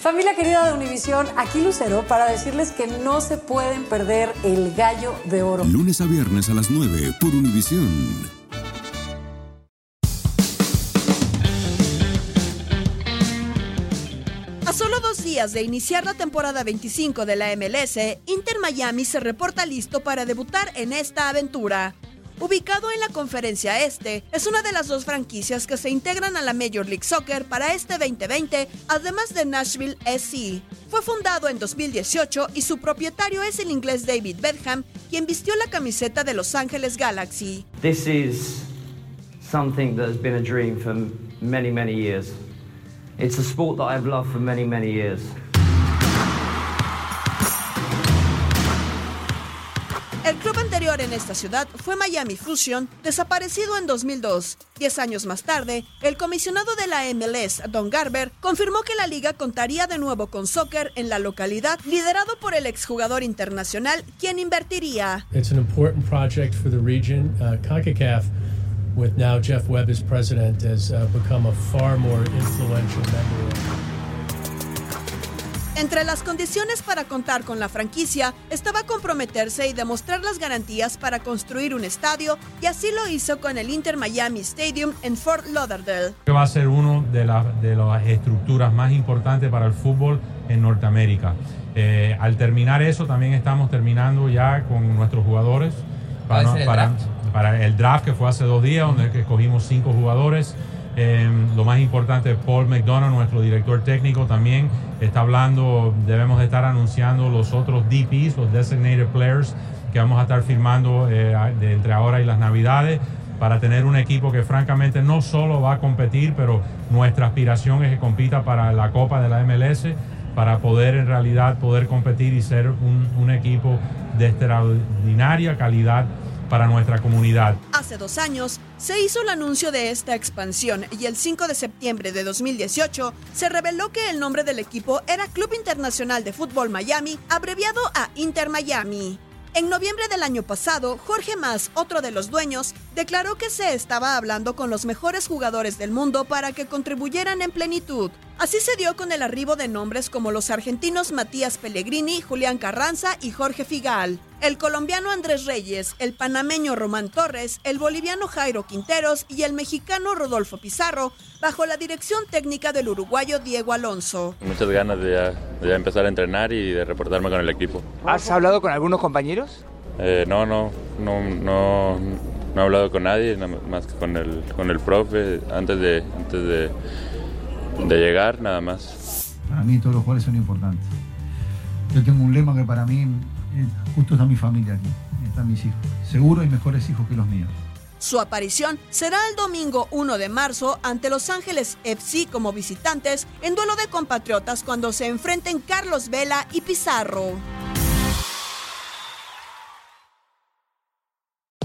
Familia querida de Univisión, aquí Lucero para decirles que no se pueden perder el gallo de oro. Lunes a viernes a las 9 por Univisión. A solo dos días de iniciar la temporada 25 de la MLS, Inter Miami se reporta listo para debutar en esta aventura. Ubicado en la Conferencia Este, es una de las dos franquicias que se integran a la Major League Soccer para este 2020, además de Nashville SC. Fue fundado en 2018 y su propietario es el inglés David Bedham, quien vistió la camiseta de Los Ángeles Galaxy. This is something that has been a dream for many, many years. It's a sport that I've loved for many, many years. En esta ciudad fue Miami Fusion, desaparecido en 2002. Diez años más tarde, el comisionado de la MLS, Don Garber, confirmó que la liga contaría de nuevo con soccer en la localidad, liderado por el exjugador internacional, quien invertiría. It's an important project for the region. Uh, CONCACAF, with now Jeff Webb as president, has uh, become a far more influential member. Entre las condiciones para contar con la franquicia estaba comprometerse y demostrar las garantías para construir un estadio y así lo hizo con el Inter Miami Stadium en Fort Lauderdale. Va a ser una de, la- de las estructuras más importantes para el fútbol en Norteamérica. Eh, al terminar eso, también estamos terminando ya con nuestros jugadores ¿Va a para, el para- draft? para el draft que fue hace dos días, donde escogimos cinco jugadores. Eh, lo más importante, Paul McDonough, nuestro director técnico, también está hablando, debemos de estar anunciando los otros DPs, los Designated Players, que vamos a estar firmando eh, entre ahora y las Navidades, para tener un equipo que francamente no solo va a competir, pero nuestra aspiración es que compita para la Copa de la MLS, para poder en realidad poder competir y ser un equipo de extraordinaria calidad para nuestra comunidad. Hace dos años se hizo el anuncio de esta expansión y el 5 de septiembre de 2018 se reveló que el nombre del equipo era Club Internacional de Fútbol Miami, abreviado a Inter Miami. En noviembre del año pasado, Jorge Mas, otro de los dueños, declaró que se estaba hablando con los mejores jugadores del mundo para que contribuyeran en plenitud. Así se dio con el arribo de nombres como los argentinos Matías Pellegrini, Julián Carranza y Jorge Figal, el colombiano Andrés Reyes, el panameño Román Torres, el boliviano Jairo Quinteros y el mexicano Rodolfo Pizarro, bajo la dirección técnica del uruguayo Diego Alonso. Muchas ganas de ya, de ya empezar a entrenar y de reportarme con el equipo. ¿Has hablado con algunos compañeros? Eh, no, no, no, no, no he hablado con nadie, nada más que con el, con el profe antes de, antes de, de llegar, nada más. Para mí todos los jugadores son importantes. Yo tengo un lema que para mí, eh, justo está mi familia aquí, están mis hijos. Seguro hay mejores hijos que los míos. Su aparición será el domingo 1 de marzo ante Los Ángeles FC como visitantes en duelo de compatriotas cuando se enfrenten Carlos Vela y Pizarro.